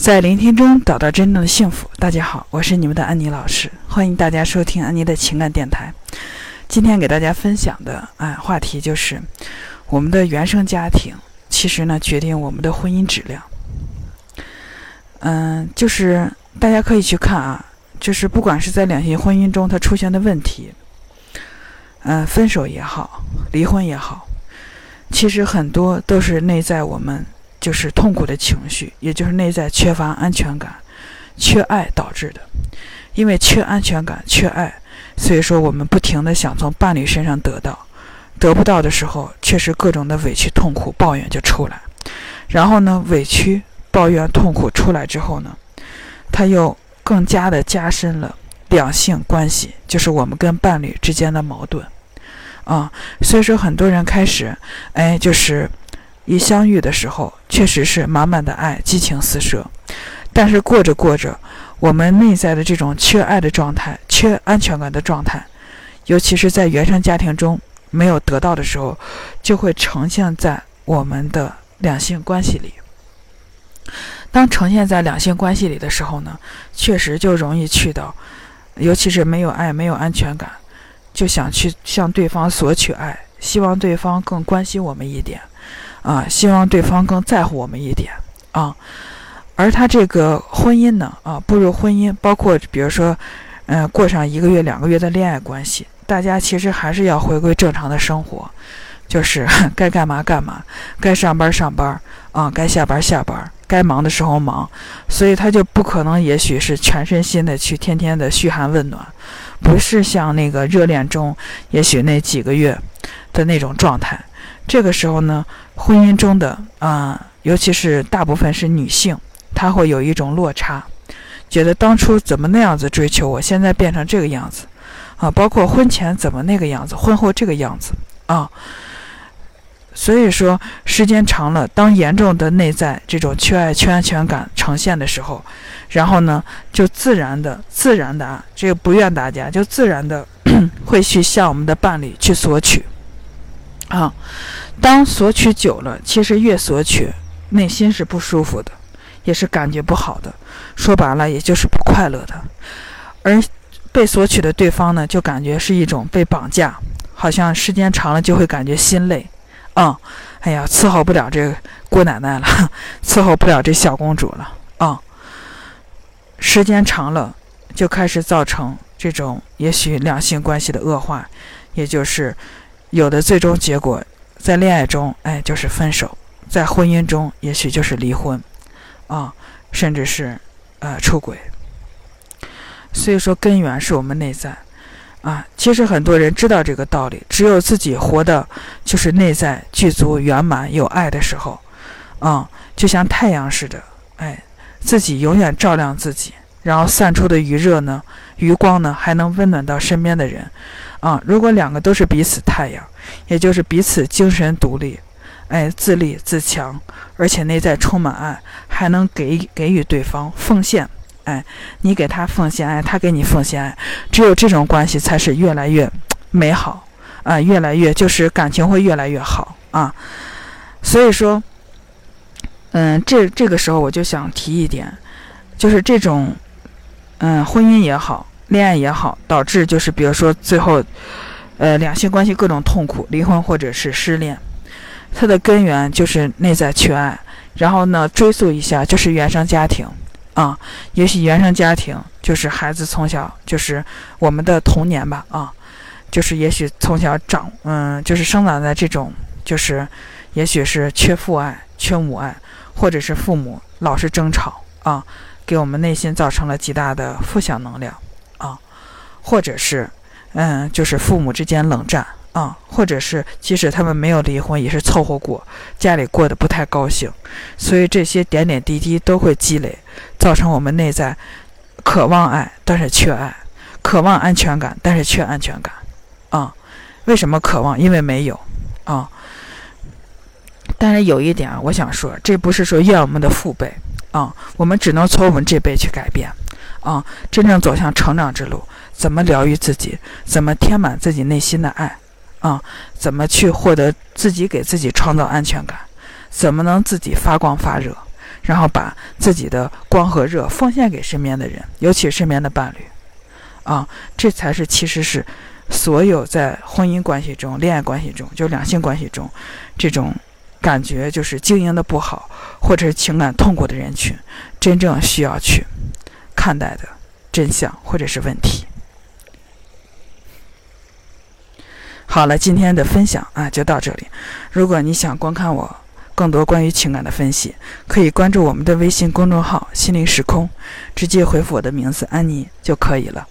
在聆听中找到真正的幸福。大家好，我是你们的安妮老师，欢迎大家收听安妮的情感电台。今天给大家分享的啊话题就是我们的原生家庭，其实呢决定我们的婚姻质量。嗯，就是大家可以去看啊，就是不管是在两性婚姻中它出现的问题，嗯，分手也好，离婚也好，其实很多都是内在我们。就是痛苦的情绪，也就是内在缺乏安全感、缺爱导致的。因为缺安全感、缺爱，所以说我们不停的想从伴侣身上得到，得不到的时候，确实各种的委屈、痛苦、抱怨就出来。然后呢，委屈、抱怨、痛苦出来之后呢，他又更加的加深了两性关系，就是我们跟伴侣之间的矛盾啊。所以说，很多人开始，哎，就是。一相遇的时候，确实是满满的爱，激情四射。但是过着过着，我们内在的这种缺爱的状态、缺安全感的状态，尤其是在原生家庭中没有得到的时候，就会呈现在我们的两性关系里。当呈现在两性关系里的时候呢，确实就容易去到，尤其是没有爱、没有安全感，就想去向对方索取爱，希望对方更关心我们一点。啊，希望对方更在乎我们一点啊，而他这个婚姻呢，啊，步入婚姻，包括比如说，嗯，过上一个月、两个月的恋爱关系，大家其实还是要回归正常的生活，就是 该干嘛干嘛，该上班上班，啊，该下班下班，该忙的时候忙，所以他就不可能，也许是全身心的去天天的嘘寒问暖，不是像那个热恋中，也许那几个月的那种状态。这个时候呢，婚姻中的啊，尤其是大部分是女性，她会有一种落差，觉得当初怎么那样子追求我，现在变成这个样子，啊，包括婚前怎么那个样子，婚后这个样子啊。所以说，时间长了，当严重的内在这种缺爱、缺安全感呈现的时候，然后呢，就自然的、自然的啊，这个不怨大家，就自然的 会去向我们的伴侣去索取。啊，当索取久了，其实越索取，内心是不舒服的，也是感觉不好的。说白了，也就是不快乐的。而被索取的对方呢，就感觉是一种被绑架，好像时间长了就会感觉心累。啊，哎呀，伺候不了这姑奶奶了，伺候不了这小公主了。啊，时间长了，就开始造成这种也许两性关系的恶化，也就是。有的最终结果，在恋爱中，哎，就是分手；在婚姻中，也许就是离婚，啊，甚至是，呃，出轨。所以说，根源是我们内在，啊，其实很多人知道这个道理，只有自己活的，就是内在具足、圆满、有爱的时候，啊，就像太阳似的，哎，自己永远照亮自己，然后散出的余热呢，余光呢，还能温暖到身边的人。啊，如果两个都是彼此太阳，也就是彼此精神独立，哎，自立自强，而且内在充满爱，还能给给予对方奉献，哎，你给他奉献爱，他给你奉献爱，只有这种关系才是越来越美好啊，越来越就是感情会越来越好啊。所以说，嗯，这这个时候我就想提一点，就是这种，嗯，婚姻也好。恋爱也好，导致就是比如说最后，呃，两性关系各种痛苦，离婚或者是失恋，它的根源就是内在缺爱。然后呢，追溯一下就是原生家庭啊，也许原生家庭就是孩子从小就是我们的童年吧啊，就是也许从小长嗯，就是生长在这种就是也许是缺父爱、缺母爱，或者是父母老是争吵啊，给我们内心造成了极大的负向能量。啊，或者是，嗯，就是父母之间冷战啊，或者是即使他们没有离婚，也是凑合过，家里过得不太高兴，所以这些点点滴滴都会积累，造成我们内在渴望爱，但是缺爱；渴望安全感，但是缺安全感。啊，为什么渴望？因为没有啊。但是有一点啊，我想说，这不是说怨我们的父辈啊，我们只能从我们这辈去改变。啊，真正走向成长之路，怎么疗愈自己？怎么填满自己内心的爱？啊，怎么去获得自己给自己创造安全感？怎么能自己发光发热？然后把自己的光和热奉献给身边的人，尤其是身边的伴侣，啊，这才是其实是所有在婚姻关系中、恋爱关系中，就两性关系中，这种感觉就是经营的不好，或者是情感痛苦的人群，真正需要去看待的真相或者是问题。好了，今天的分享啊就到这里。如果你想观看我更多关于情感的分析，可以关注我们的微信公众号“心灵时空”，直接回复我的名字“安妮”就可以了。